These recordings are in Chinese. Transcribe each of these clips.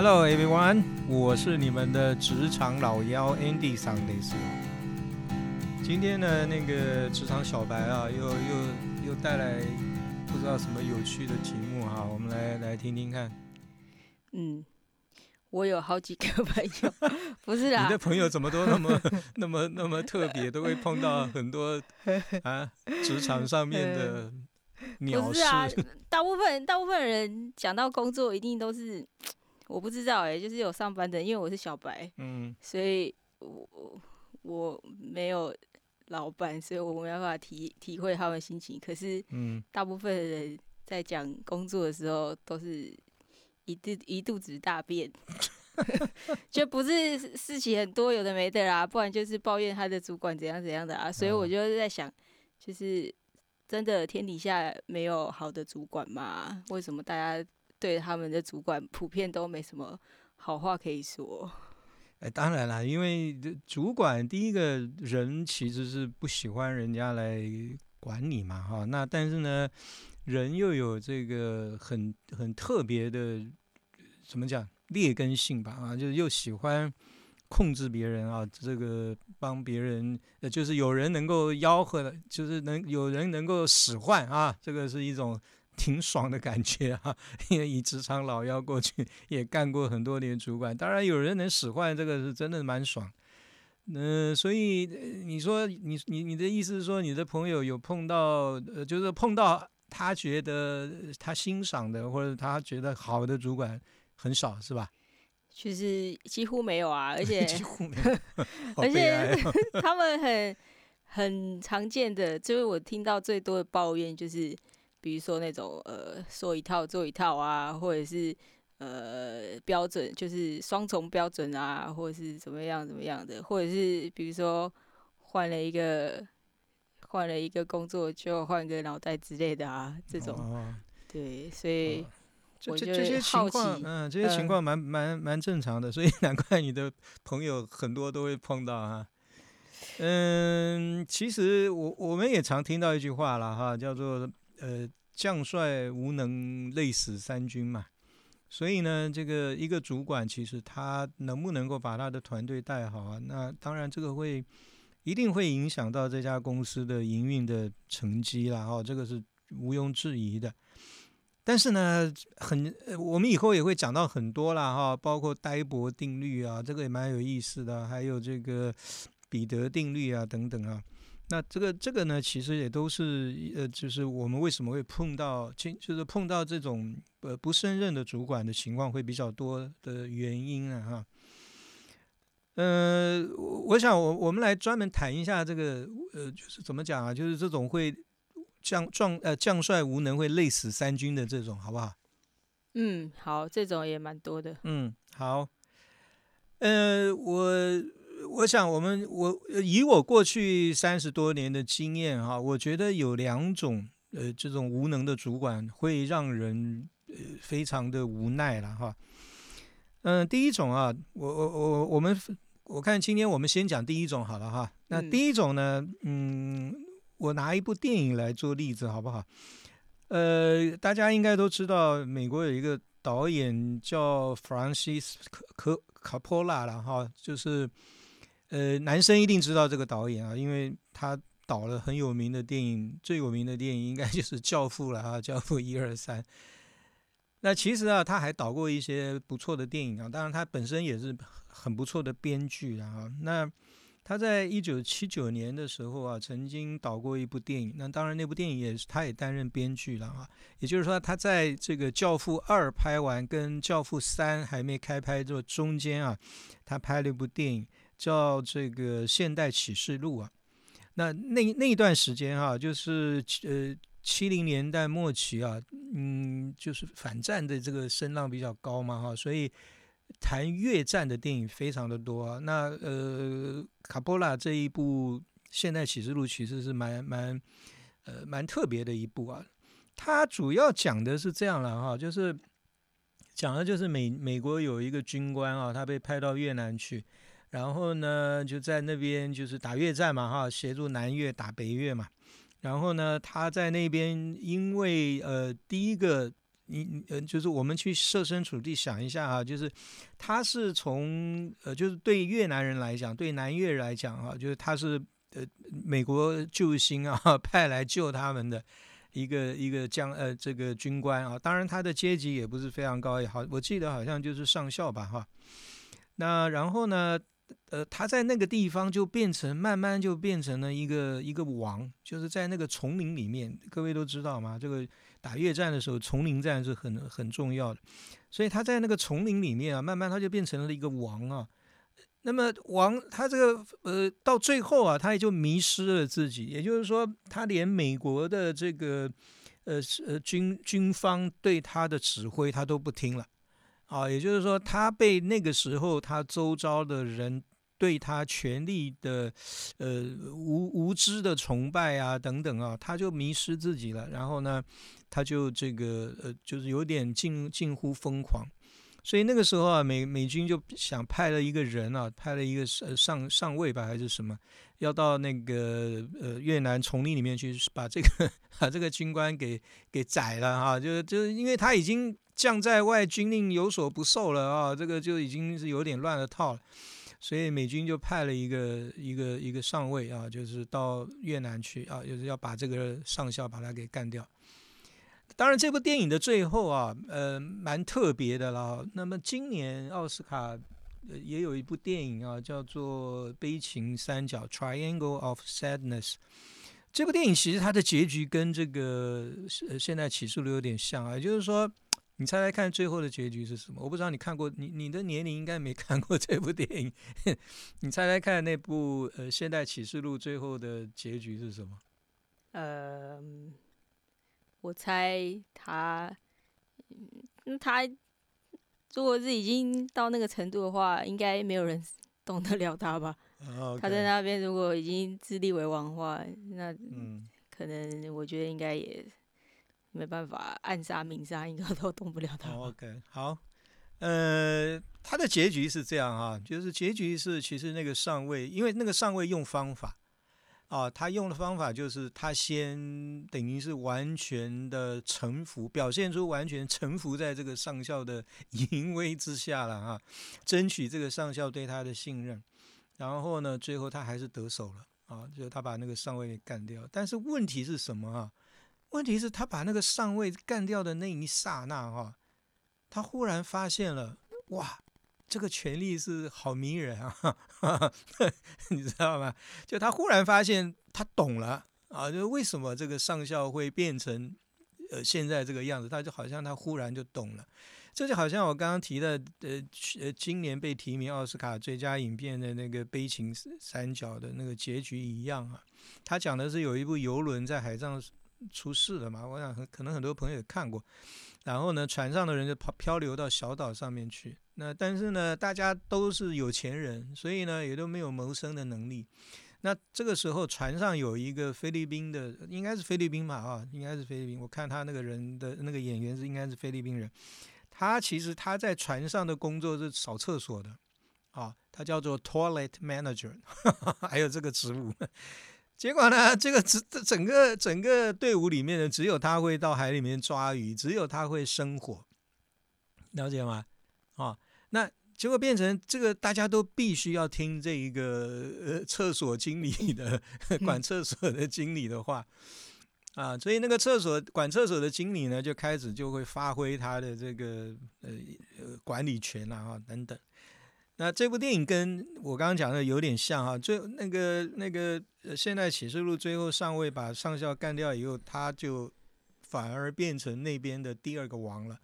Hello everyone，我是你们的职场老妖 Andy Sundays。今天呢，那个职场小白啊，又又又带来不知道什么有趣的题目哈，我们来来听听看。嗯，我有好几个朋友，不是啊，你的朋友怎么都那么 那么那么特别，都会碰到很多啊职场上面的鸟事。不是啊，大部分大部分人讲到工作，一定都是。我不知道哎，就是有上班的，因为我是小白，嗯，所以我我没有老板，所以我没办法体体会他们心情。可是，嗯，大部分的人在讲工作的时候，都是一肚一肚子大便，就不是事情很多有的没的啦，不然就是抱怨他的主管怎样怎样的啊。所以我就在想，就是真的天底下没有好的主管吗？为什么大家？对他们的主管普遍都没什么好话可以说。哎，当然了，因为主管第一个人其实是不喜欢人家来管你嘛，哈。那但是呢，人又有这个很很特别的，怎么讲劣根性吧？啊，就是又喜欢控制别人啊，这个帮别人，呃，就是有人能够吆喝的，就是能有人能够使唤啊，这个是一种。挺爽的感觉啊，因为以职场老妖过去也干过很多年主管，当然有人能使唤，这个是真的蛮爽。嗯，所以你说你你你的意思是说，你的朋友有碰到呃，就是碰到他觉得他欣赏的或者他觉得好的主管很少是吧？其实几乎没有啊，而且 几乎没有，而且 他们很很常见的，就是我听到最多的抱怨就是。比如说那种呃说一套做一套啊，或者是呃标准就是双重标准啊，或者是怎么样怎么样的，或者是比如说换了一个换了一个工作就换个脑袋之类的啊，这种对，所以这这这些情况嗯，这些情况蛮蛮蛮正常的，所以难怪你的朋友很多都会碰到啊。嗯，其实我我们也常听到一句话了哈，叫做。呃，将帅无能，累死三军嘛。所以呢，这个一个主管，其实他能不能够把他的团队带好啊？那当然，这个会一定会影响到这家公司的营运的成绩啦。哦，这个是毋庸置疑的。但是呢，很我们以后也会讲到很多啦，哈，包括呆博定律啊，这个也蛮有意思的。还有这个彼得定律啊，等等啊。那这个这个呢，其实也都是呃，就是我们为什么会碰到，就是碰到这种呃不胜任的主管的情况会比较多的原因啊哈。呃，我想我我们来专门谈一下这个呃，就是怎么讲啊，就是这种会将壮呃将帅无能会累死三军的这种，好不好？嗯，好，这种也蛮多的。嗯，好。呃，我。我想，我们我以我过去三十多年的经验哈，我觉得有两种呃这种无能的主管会让人呃非常的无奈了哈。嗯，第一种啊，我我我我们我看今天我们先讲第一种好了哈。那第一种呢，嗯，我拿一部电影来做例子好不好？呃，大家应该都知道，美国有一个导演叫 Francis 卡卡卡波拉了哈，就是。呃，男生一定知道这个导演啊，因为他导了很有名的电影，最有名的电影应该就是《教父》了啊，《教父》一二三。那其实啊，他还导过一些不错的电影啊，当然他本身也是很不错的编剧了啊。那他在一九七九年的时候啊，曾经导过一部电影，那当然那部电影也是他也担任编剧了啊。也就是说，他在这个《教父二》拍完，跟《教父三》还没开拍这中间啊，他拍了一部电影。叫这个《现代启示录》啊，那那那一段时间啊，就是呃七零年代末期啊，嗯，就是反战的这个声浪比较高嘛哈，所以谈越战的电影非常的多啊。那呃卡波拉这一部《现代启示录》其实是蛮蛮呃蛮特别的一部啊，它主要讲的是这样了哈，就是讲的就是美美国有一个军官啊，他被派到越南去。然后呢，就在那边就是打越战嘛，哈，协助南越打北越嘛。然后呢，他在那边因为呃，第一个你呃，就是我们去设身处地想一下啊，就是他是从呃，就是对越南人来讲，对南越来讲啊，就是他是呃美国救星啊 派来救他们的一个一个将呃这个军官啊，当然他的阶级也不是非常高，也好，我记得好像就是上校吧哈。那然后呢？呃，他在那个地方就变成慢慢就变成了一个一个王，就是在那个丛林里面，各位都知道吗？这个打越战的时候，丛林战是很很重要的，所以他在那个丛林里面啊，慢慢他就变成了一个王啊。那么王他这个呃，到最后啊，他也就迷失了自己，也就是说，他连美国的这个呃呃军军方对他的指挥他都不听了。啊，也就是说，他被那个时候他周遭的人对他权力的呃无无知的崇拜啊等等啊，他就迷失自己了。然后呢，他就这个呃，就是有点近近乎疯狂。所以那个时候啊，美美军就想派了一个人啊，派了一个上上上尉吧，还是什么，要到那个呃越南丛林里面去把这个 把这个军官给给宰了哈，就就是因为他已经。将在外，军令有所不受了啊！这个就已经是有点乱了套了，所以美军就派了一个一个一个上尉啊，就是到越南去啊，就是要把这个上校把他给干掉。当然，这部电影的最后啊，呃，蛮特别的啦。那么今年奥斯卡也有一部电影啊，叫做《悲情三角》（Triangle of Sadness）。这部电影其实它的结局跟这个呃现在起诉的有点像啊，也就是说。你猜猜看，最后的结局是什么？我不知道你看过，你你的年龄应该没看过这部电影。你猜猜看，那部呃《现代启示录》最后的结局是什么？呃，我猜他，嗯，他如果是已经到那个程度的话，应该没有人 懂得了他吧？他在那边如果已经自立为王的话，那嗯，可能我觉得应该也。没办法，暗杀明杀应该都动不了他。OK，好，呃，他的结局是这样啊，就是结局是其实那个上尉，因为那个上尉用方法啊，他用的方法就是他先等于是完全的臣服，表现出完全臣服在这个上校的淫威之下了啊，争取这个上校对他的信任，然后呢，最后他还是得手了啊，就是他把那个上尉给干掉。但是问题是什么啊？问题是，他把那个上尉干掉的那一刹那，哈，他忽然发现了，哇，这个权力是好迷人啊，你知道吗？就他忽然发现，他懂了啊，就为什么这个上校会变成呃现在这个样子，他就好像他忽然就懂了，这就好像我刚刚提的，呃呃，今年被提名奥斯卡最佳影片的那个《悲情三角》的那个结局一样啊，他讲的是有一部游轮在海上。出事了嘛？我想很可能很多朋友也看过，然后呢，船上的人就漂漂流到小岛上面去。那但是呢，大家都是有钱人，所以呢，也都没有谋生的能力。那这个时候，船上有一个菲律宾的，应该是菲律宾吧？啊，应该是菲律宾。我看他那个人的那个演员是应该是菲律宾人。他其实他在船上的工作是扫厕所的，啊，他叫做 toilet manager，还有这个职务。结果呢？这个整整个整个队伍里面呢，只有他会到海里面抓鱼，只有他会生火，了解吗？啊，那结果变成这个，大家都必须要听这一个呃厕所经理的管厕所的经理的话啊，所以那个厕所管厕所的经理呢，就开始就会发挥他的这个呃呃管理权啊等等。那这部电影跟我刚刚讲的有点像哈，最那个那个《现代启示录》最后上尉把上校干掉以后，他就反而变成那边的第二个王了，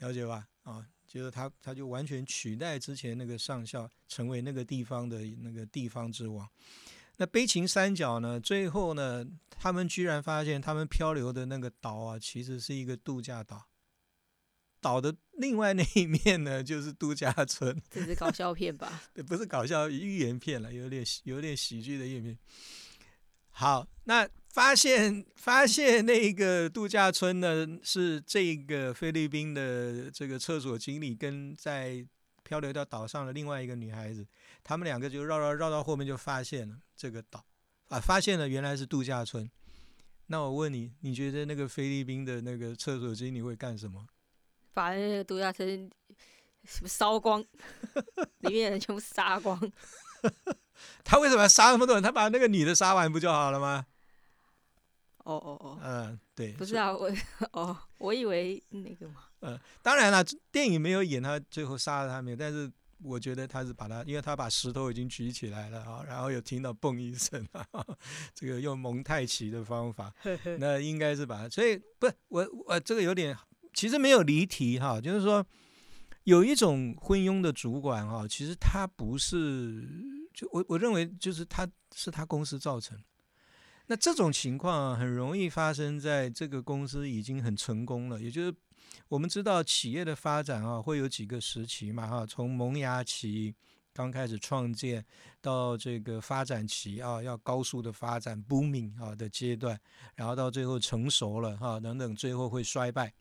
了解吧？啊，就是他他就完全取代之前那个上校，成为那个地方的那个地方之王。那悲情三角呢？最后呢，他们居然发现他们漂流的那个岛啊，其实是一个度假岛。岛的另外那一面呢，就是度假村。这是搞笑片吧？对，不是搞笑寓言片了，有点有点喜剧的一面。好，那发现发现那个度假村呢，是这个菲律宾的这个厕所经理跟在漂流到岛上的另外一个女孩子，他们两个就绕绕绕到后面就发现了这个岛啊，发现了原来是度假村。那我问你，你觉得那个菲律宾的那个厕所经理会干什么？把那个度假村烧光，里面的人全部杀光。他为什么要杀那么多人？他把那个女的杀完不就好了吗？哦哦哦，嗯，对，不是啊，我 哦，我以为那个嘛。嗯，当然了，电影没有演他最后杀了他没有，但是我觉得他是把他，因为他把石头已经举起来了啊，然后有听到嘣一声啊，这个用蒙太奇的方法，那应该是把，所以不，我我这个有点，其实没有离题哈，就是说有一种昏庸的主管哈，其实他不是，就我我认为就是他是他公司造成。那这种情况很容易发生在这个公司已经很成功了，也就是我们知道企业的发展啊，会有几个时期嘛哈，从萌芽期刚开始创建到这个发展期啊，要高速的发展 booming 啊的阶段，然后到最后成熟了哈等等，最后会衰败。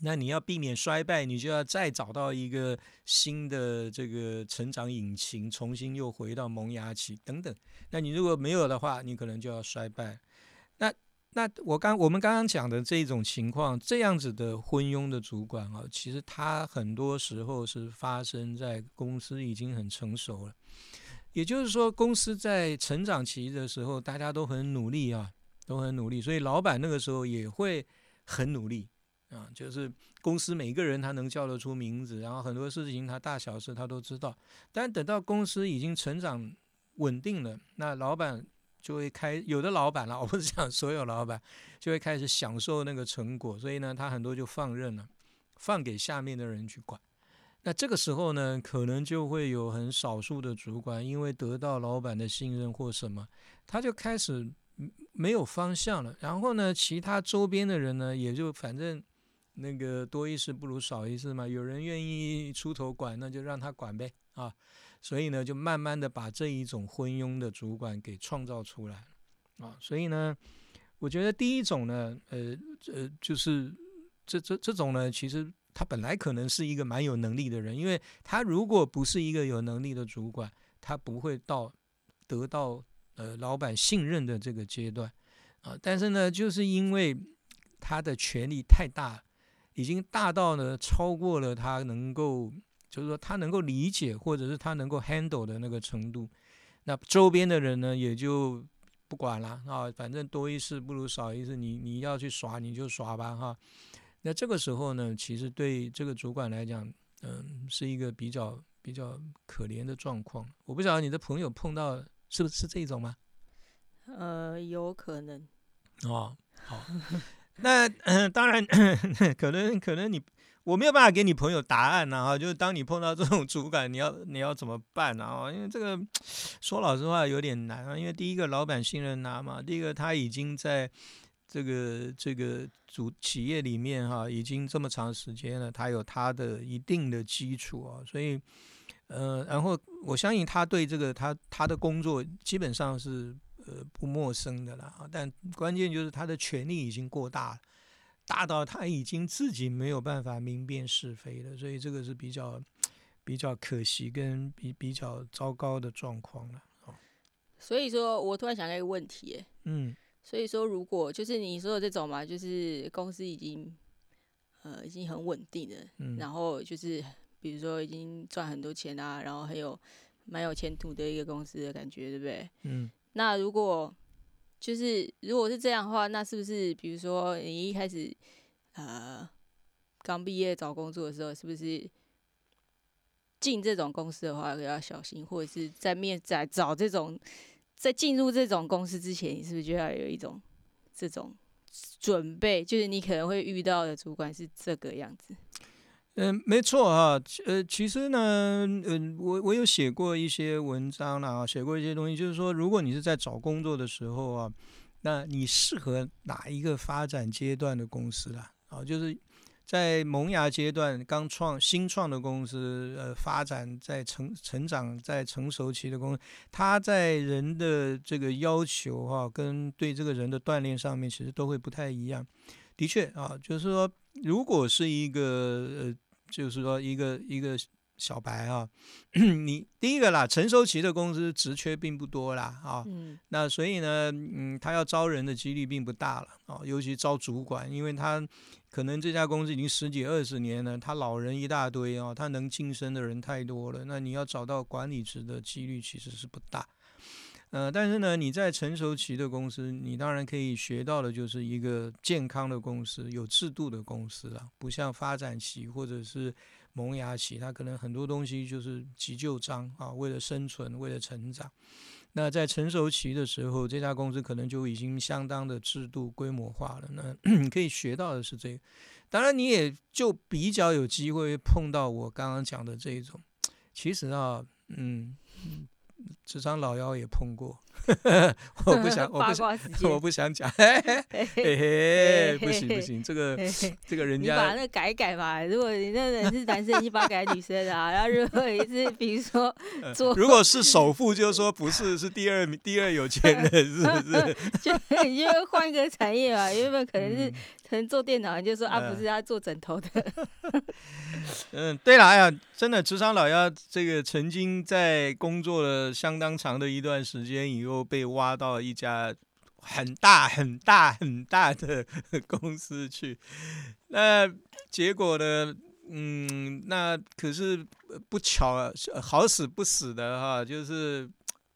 那你要避免衰败，你就要再找到一个新的这个成长引擎，重新又回到萌芽期等等。那你如果没有的话，你可能就要衰败。那那我刚我们刚刚讲的这种情况，这样子的昏庸的主管啊，其实他很多时候是发生在公司已经很成熟了，也就是说，公司在成长期的时候，大家都很努力啊，都很努力，所以老板那个时候也会很努力。啊，就是公司每个人他能叫得出名字，然后很多事情他大小事他都知道。但等到公司已经成长稳定了，那老板就会开有的老板了，我不是讲所有老板，就会开始享受那个成果，所以呢，他很多就放任了，放给下面的人去管。那这个时候呢，可能就会有很少数的主管，因为得到老板的信任或什么，他就开始没有方向了。然后呢，其他周边的人呢，也就反正。那个多一事不如少一事嘛，有人愿意出头管，那就让他管呗啊。所以呢，就慢慢的把这一种昏庸的主管给创造出来啊。所以呢，我觉得第一种呢，呃呃，就是这这这种呢，其实他本来可能是一个蛮有能力的人，因为他如果不是一个有能力的主管，他不会到得到呃老板信任的这个阶段啊。但是呢，就是因为他的权力太大。已经大到呢，超过了他能够，就是说他能够理解，或者是他能够 handle 的那个程度。那周边的人呢，也就不管了啊，反正多一事不如少一事，你你要去耍你就耍吧哈。那这个时候呢，其实对这个主管来讲，嗯，是一个比较比较可怜的状况。我不晓得你的朋友碰到是不是这种吗？呃，有可能。哦，好。那当然，可能可能你我没有办法给你朋友答案呢哈，就是当你碰到这种主管，你要你要怎么办呢啊？因为这个说老实话有点难啊，因为第一个老板信任他嘛，第一个他已经在这个这个主企业里面哈，已经这么长时间了，他有他的一定的基础啊，所以呃，然后我相信他对这个他他的工作基本上是。呃，不陌生的啦，但关键就是他的权力已经过大了，大到他已经自己没有办法明辨是非了，所以这个是比较比较可惜跟比比较糟糕的状况了。哦，所以说我突然想到一个问题，嗯，所以说如果就是你说的这种嘛，就是公司已经呃已经很稳定了，嗯，然后就是比如说已经赚很多钱啊，然后还有蛮有前途的一个公司的感觉，对不对？嗯。那如果就是如果是这样的话，那是不是比如说你一开始呃刚毕业找工作的时候，是不是进这种公司的话要小心，或者是在面在找这种在进入这种公司之前，你是不是就要有一种这种准备？就是你可能会遇到的主管是这个样子。嗯，没错啊，呃，其实呢，嗯，我我有写过一些文章啦，写过一些东西，就是说，如果你是在找工作的时候啊，那你适合哪一个发展阶段的公司啦？啊，就是在萌芽阶段刚创新创的公司，呃，发展在成成长在成熟期的公司，它在人的这个要求哈，跟对这个人的锻炼上面，其实都会不太一样。的确啊，就是说，如果是一个呃。就是说，一个一个小白啊，你第一个啦，成熟期的公司职缺并不多啦啊，那所以呢，嗯，他要招人的几率并不大了啊，尤其招主管，因为他可能这家公司已经十几二十年了，他老人一大堆啊，他能晋升的人太多了，那你要找到管理职的几率其实是不大。呃，但是呢，你在成熟期的公司，你当然可以学到的就是一个健康的公司，有制度的公司啊，不像发展期或者是萌芽期，它可能很多东西就是急救章啊，为了生存，为了成长。那在成熟期的时候，这家公司可能就已经相当的制度规模化了。那你 可以学到的是这个，当然你也就比较有机会碰到我刚刚讲的这一种。其实啊，嗯嗯。职场老妖也碰过，我不想，我不想，我不想讲，嘿嘿，不行不行，这个这个人家把那改改嘛。如果你那人是男生，你把改女生啊。然后如果你是比如说做，如果是首富，就说不是，是第二名，第二有钱人，是不是？就你就换一个产业嘛，因为可能是可能做电脑，你就说啊，不是他做枕头的。嗯，对了，哎呀，真的，职场老妖这个曾经在工作了相当长的一段时间以后，被挖到一家很大很大很大的 公司去。那结果呢？嗯，那可是不巧，好死不死的哈，就是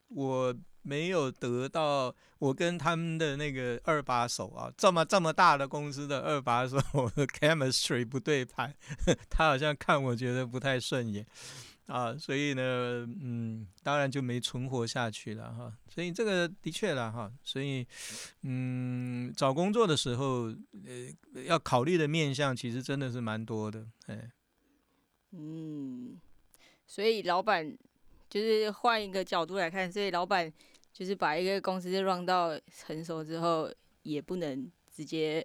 我。没有得到我跟他们的那个二把手啊，这么这么大的公司的二把手的 chemistry 不对盘，他好像看我觉得不太顺眼啊，所以呢，嗯，当然就没存活下去了哈。所以这个的确了哈，所以嗯，找工作的时候呃要考虑的面向其实真的是蛮多的，哎，嗯，所以老板就是换一个角度来看，所以老板。就是把一个公司 run 到成熟之后，也不能直接。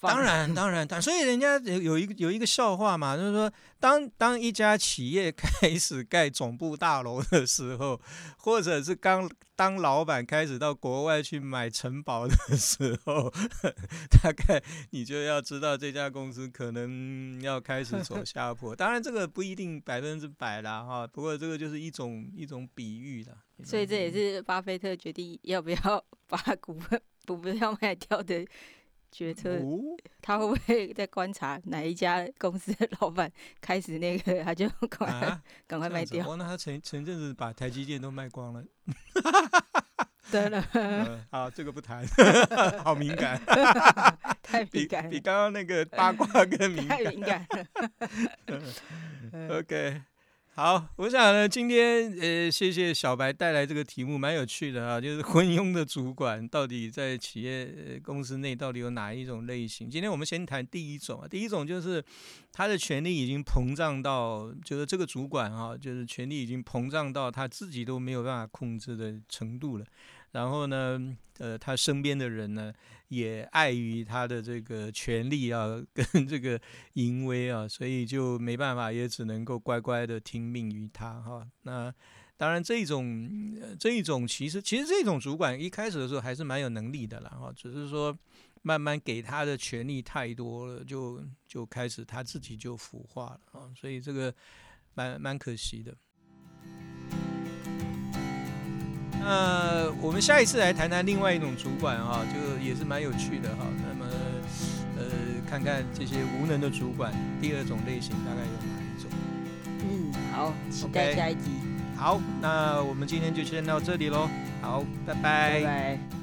当然，当然，但所以人家有有一个有一个笑话嘛，就是说，当当一家企业 开始盖总部大楼的时候，或者是刚当老板开始到国外去买城堡的时候，大概你就要知道这家公司可能要开始走 下坡。当然，这个不一定百分之百啦，哈。不过这个就是一种一种比喻了。所以这也是巴菲特决定要不要把股份股票卖掉的。决策，他会不会在观察哪一家公司的老板开始那个，他就赶快 赶快卖掉？哦，那他前前阵子把台积电都卖光了。对了，好，这个不谈，好敏感，太敏感，比刚刚那个 八卦更敏感。太敏感。OK。好，我想呢，今天呃，谢谢小白带来这个题目，蛮有趣的啊，就是昏庸的主管到底在企业公司内到底有哪一种类型？今天我们先谈第一种啊，第一种就是他的权力已经膨胀到，就是这个主管啊，就是权力已经膨胀到他自己都没有办法控制的程度了。然后呢，呃，他身边的人呢，也碍于他的这个权力啊，跟这个淫威啊，所以就没办法，也只能够乖乖的听命于他哈。那当然，这种这一种其实其实这种主管一开始的时候还是蛮有能力的啦哈，只是说慢慢给他的权力太多了，就就开始他自己就腐化了啊，所以这个蛮蛮可惜的。那我们下一次来谈谈另外一种主管啊，就也是蛮有趣的哈。那么，呃，看看这些无能的主管，第二种类型大概有哪一种？嗯，好，期待下一集。好，那我们今天就先到这里喽。好，拜拜。拜拜。